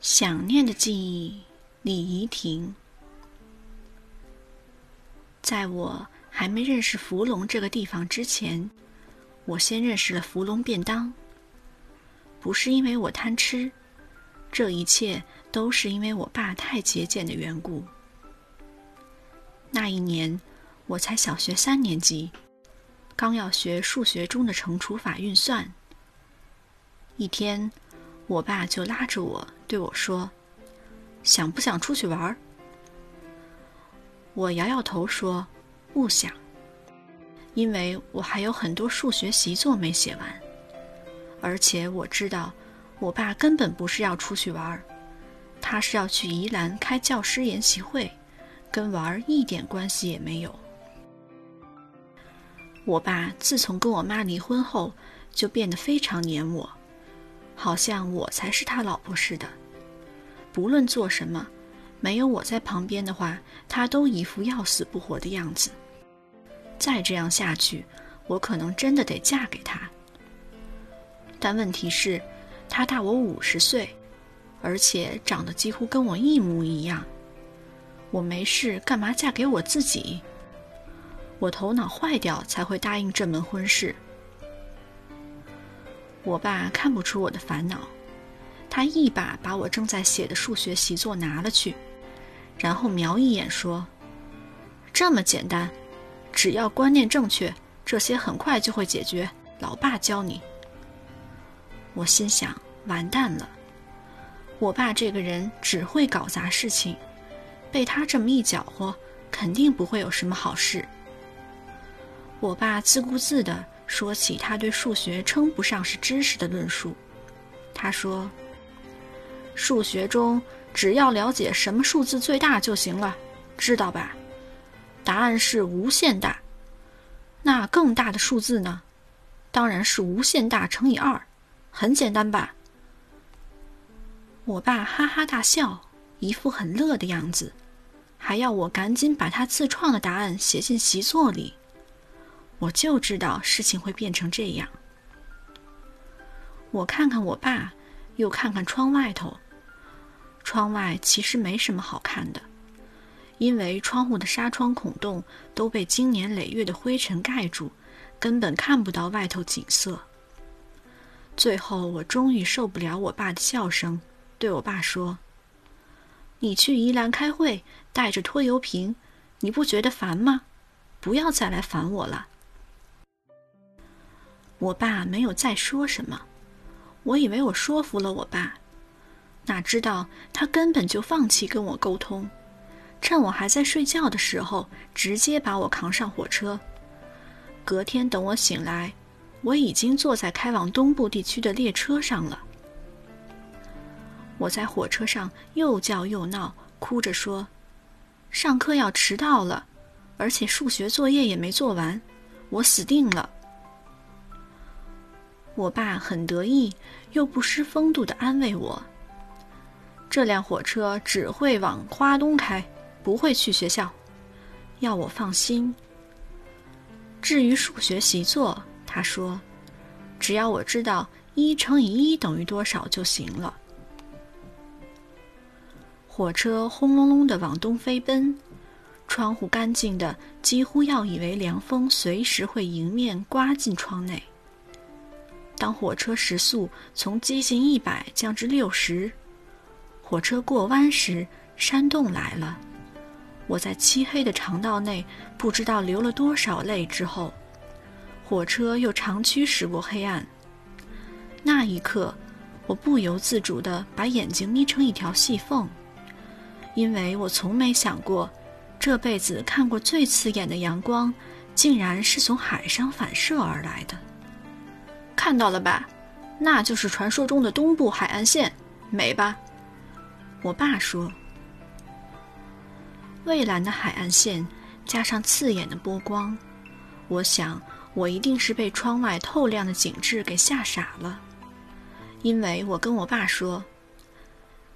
想念的记忆，李怡婷。在我还没认识福龙这个地方之前，我先认识了福龙便当。不是因为我贪吃，这一切都是因为我爸太节俭的缘故。那一年，我才小学三年级，刚要学数学中的乘除法运算。一天。我爸就拉着我对我说：“想不想出去玩？”我摇摇头说：“不想，因为我还有很多数学习作没写完，而且我知道我爸根本不是要出去玩，他是要去宜兰开教师研习会，跟玩一点关系也没有。”我爸自从跟我妈离婚后，就变得非常黏我。好像我才是他老婆似的，不论做什么，没有我在旁边的话，他都一副要死不活的样子。再这样下去，我可能真的得嫁给他。但问题是，他大我五十岁，而且长得几乎跟我一模一样。我没事干嘛嫁给我自己？我头脑坏掉才会答应这门婚事。我爸看不出我的烦恼，他一把把我正在写的数学习作拿了去，然后瞄一眼说：“这么简单，只要观念正确，这些很快就会解决。老爸教你。”我心想：完蛋了，我爸这个人只会搞砸事情，被他这么一搅和，肯定不会有什么好事。我爸自顾自的。说起他对数学称不上是知识的论述，他说：“数学中只要了解什么数字最大就行了，知道吧？答案是无限大。那更大的数字呢？当然是无限大乘以二，很简单吧？”我爸哈哈大笑，一副很乐的样子，还要我赶紧把他自创的答案写进习作里。我就知道事情会变成这样。我看看我爸，又看看窗外头。窗外其实没什么好看的，因为窗户的纱窗孔洞都被经年累月的灰尘盖住，根本看不到外头景色。最后，我终于受不了我爸的笑声，对我爸说：“你去宜兰开会，带着拖油瓶，你不觉得烦吗？不要再来烦我了。”我爸没有再说什么，我以为我说服了我爸，哪知道他根本就放弃跟我沟通，趁我还在睡觉的时候，直接把我扛上火车。隔天等我醒来，我已经坐在开往东部地区的列车上了。我在火车上又叫又闹，哭着说：“上课要迟到了，而且数学作业也没做完，我死定了。”我爸很得意，又不失风度的安慰我：“这辆火车只会往花东开，不会去学校，要我放心。”至于数学习作，他说：“只要我知道一乘以一等于多少就行了。”火车轰隆隆的往东飞奔，窗户干净的几乎要以为凉风随时会迎面刮进窗内。当火车时速从接近一百降至六十，火车过弯时，山洞来了。我在漆黑的肠道内不知道流了多少泪之后，火车又长驱驶过黑暗。那一刻，我不由自主地把眼睛眯成一条细缝，因为我从没想过，这辈子看过最刺眼的阳光，竟然是从海上反射而来的。看到了吧，那就是传说中的东部海岸线，美吧？我爸说。蔚蓝的海岸线加上刺眼的波光，我想我一定是被窗外透亮的景致给吓傻了，因为我跟我爸说：“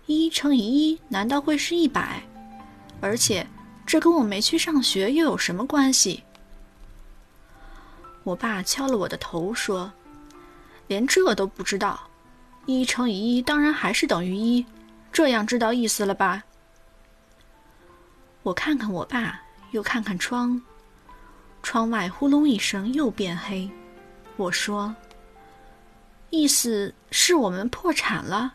一乘以一难道会是一百？而且这跟我没去上学又有什么关系？”我爸敲了我的头说。连这都不知道，一乘以一当然还是等于一，这样知道意思了吧？我看看我爸，又看看窗，窗外呼隆一声又变黑。我说：“意思是我们破产了。”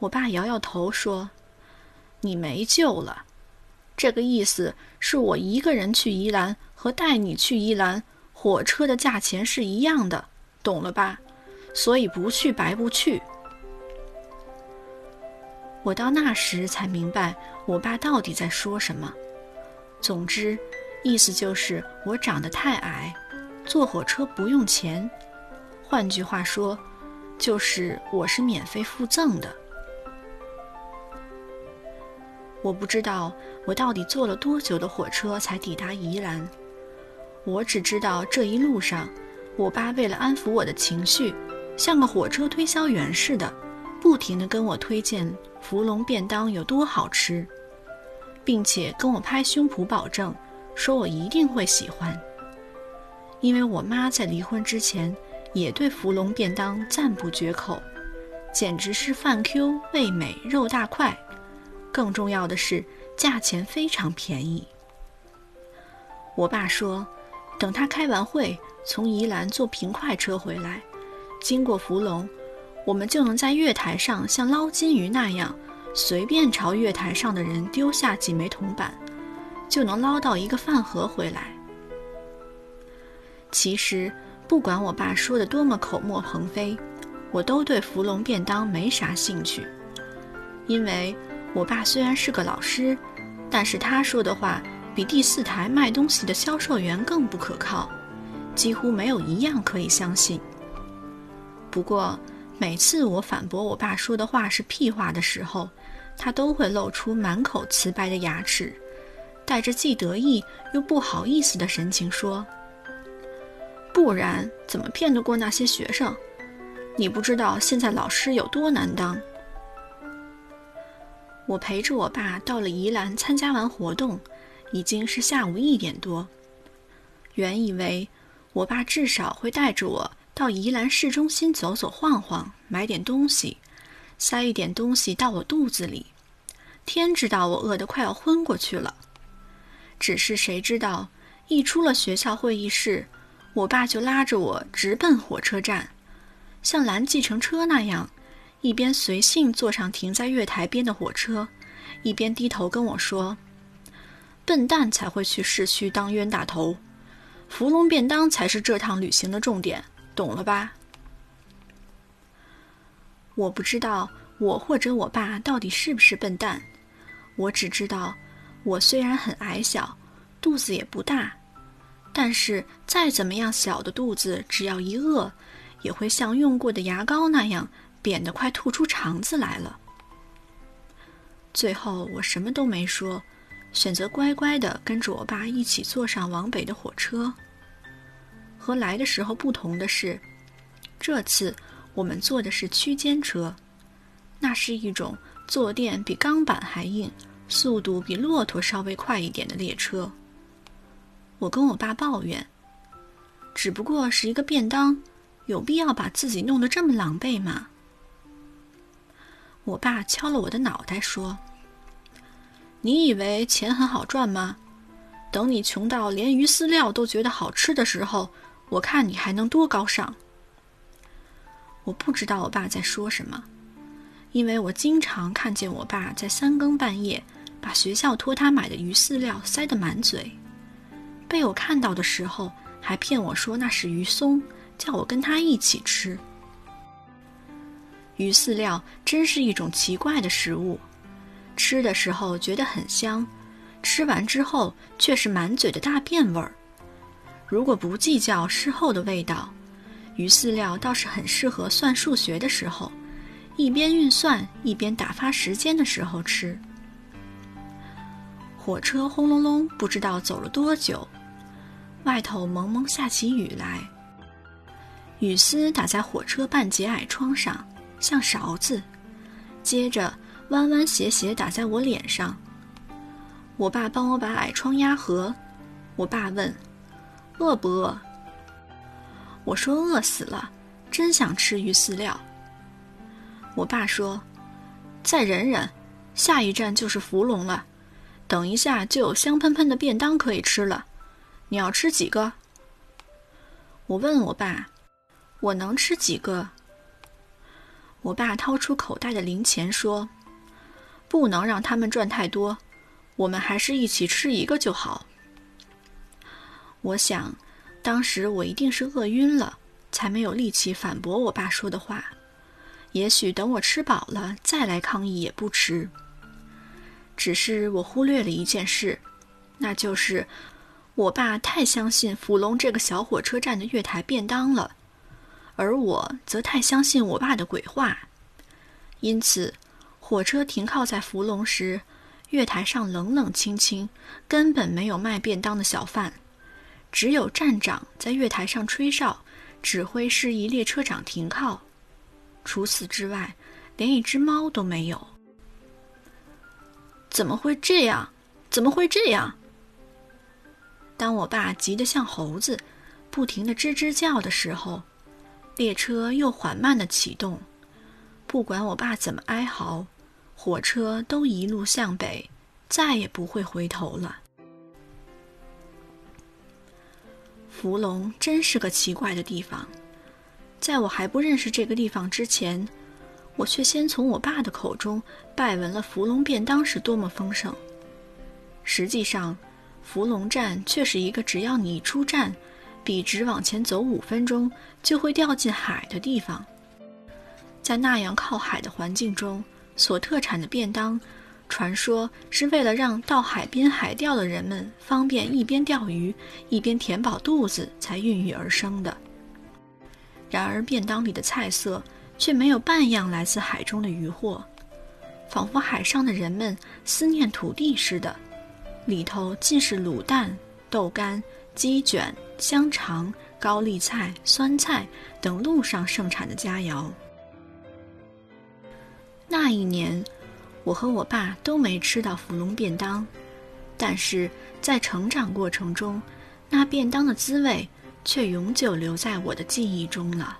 我爸摇摇头说：“你没救了。这个意思是我一个人去宜兰和带你去宜兰，火车的价钱是一样的，懂了吧？所以不去白不去。”我到那时才明白我爸到底在说什么。总之，意思就是我长得太矮，坐火车不用钱。换句话说，就是我是免费附赠的。我不知道我到底坐了多久的火车才抵达宜兰。我只知道这一路上，我爸为了安抚我的情绪，像个火车推销员似的，不停地跟我推荐福隆便当有多好吃，并且跟我拍胸脯保证，说我一定会喜欢。因为我妈在离婚之前也对福隆便当赞不绝口，简直是饭 Q 味美肉大块。更重要的是，价钱非常便宜。我爸说，等他开完会，从宜兰坐平快车回来，经过福隆，我们就能在月台上像捞金鱼那样，随便朝月台上的人丢下几枚铜板，就能捞到一个饭盒回来。其实，不管我爸说的多么口沫横飞，我都对福隆便当没啥兴趣，因为。我爸虽然是个老师，但是他说的话比第四台卖东西的销售员更不可靠，几乎没有一样可以相信。不过每次我反驳我爸说的话是屁话的时候，他都会露出满口瓷白的牙齿，带着既得意又不好意思的神情说：“不然怎么骗得过那些学生？你不知道现在老师有多难当。”我陪着我爸到了宜兰，参加完活动，已经是下午一点多。原以为我爸至少会带着我到宜兰市中心走走晃晃，买点东西，塞一点东西到我肚子里。天知道我饿得快要昏过去了。只是谁知道，一出了学校会议室，我爸就拉着我直奔火车站，像拦计程车那样。一边随性坐上停在月台边的火车，一边低头跟我说：“笨蛋才会去市区当冤大头，福隆便当才是这趟旅行的重点，懂了吧？”我不知道我或者我爸到底是不是笨蛋，我只知道，我虽然很矮小，肚子也不大，但是再怎么样小的肚子，只要一饿，也会像用过的牙膏那样。扁得快吐出肠子来了。最后我什么都没说，选择乖乖的跟着我爸一起坐上往北的火车。和来的时候不同的是，这次我们坐的是区间车，那是一种坐垫比钢板还硬、速度比骆驼稍微快一点的列车。我跟我爸抱怨：“只不过是一个便当，有必要把自己弄得这么狼狈吗？”我爸敲了我的脑袋，说：“你以为钱很好赚吗？等你穷到连鱼饲料都觉得好吃的时候，我看你还能多高尚。”我不知道我爸在说什么，因为我经常看见我爸在三更半夜把学校托他买的鱼饲料塞得满嘴，被我看到的时候还骗我说那是鱼松，叫我跟他一起吃。鱼饲料真是一种奇怪的食物，吃的时候觉得很香，吃完之后却是满嘴的大便味儿。如果不计较事后的味道，鱼饲料倒是很适合算数学的时候，一边运算一边打发时间的时候吃。火车轰隆隆，不知道走了多久，外头蒙蒙下起雨来，雨丝打在火车半截矮窗上。像勺子，接着弯弯斜斜打在我脸上。我爸帮我把矮窗压合。我爸问：“饿不饿？”我说：“饿死了，真想吃鱼饲料。”我爸说：“再忍忍，下一站就是芙蓉了。等一下就有香喷喷的便当可以吃了。你要吃几个？我问我爸：“我能吃几个？”我爸掏出口袋的零钱说：“不能让他们赚太多，我们还是一起吃一个就好。”我想，当时我一定是饿晕了，才没有力气反驳我爸说的话。也许等我吃饱了再来抗议也不迟。只是我忽略了一件事，那就是我爸太相信福隆这个小火车站的月台便当了，而我则太相信我爸的鬼话。因此，火车停靠在福隆时，月台上冷冷清清，根本没有卖便当的小贩，只有站长在月台上吹哨，指挥示意列车长停靠。除此之外，连一只猫都没有。怎么会这样？怎么会这样？当我爸急得像猴子，不停的吱吱叫的时候，列车又缓慢的启动。不管我爸怎么哀嚎，火车都一路向北，再也不会回头了。福隆真是个奇怪的地方，在我还不认识这个地方之前。我却先从我爸的口中拜闻了福隆便当是多么丰盛。实际上，福隆站却是一个只要你一出站，笔直往前走五分钟就会掉进海的地方。在那样靠海的环境中，所特产的便当，传说是为了让到海边海钓的人们方便一边钓鱼一边填饱肚子才孕育而生的。然而，便当里的菜色。却没有半样来自海中的渔获，仿佛海上的人们思念土地似的。里头尽是卤蛋、豆干、鸡卷、香肠、高丽菜、酸菜等路上盛产的佳肴。那一年，我和我爸都没吃到芙蓉便当，但是在成长过程中，那便当的滋味却永久留在我的记忆中了。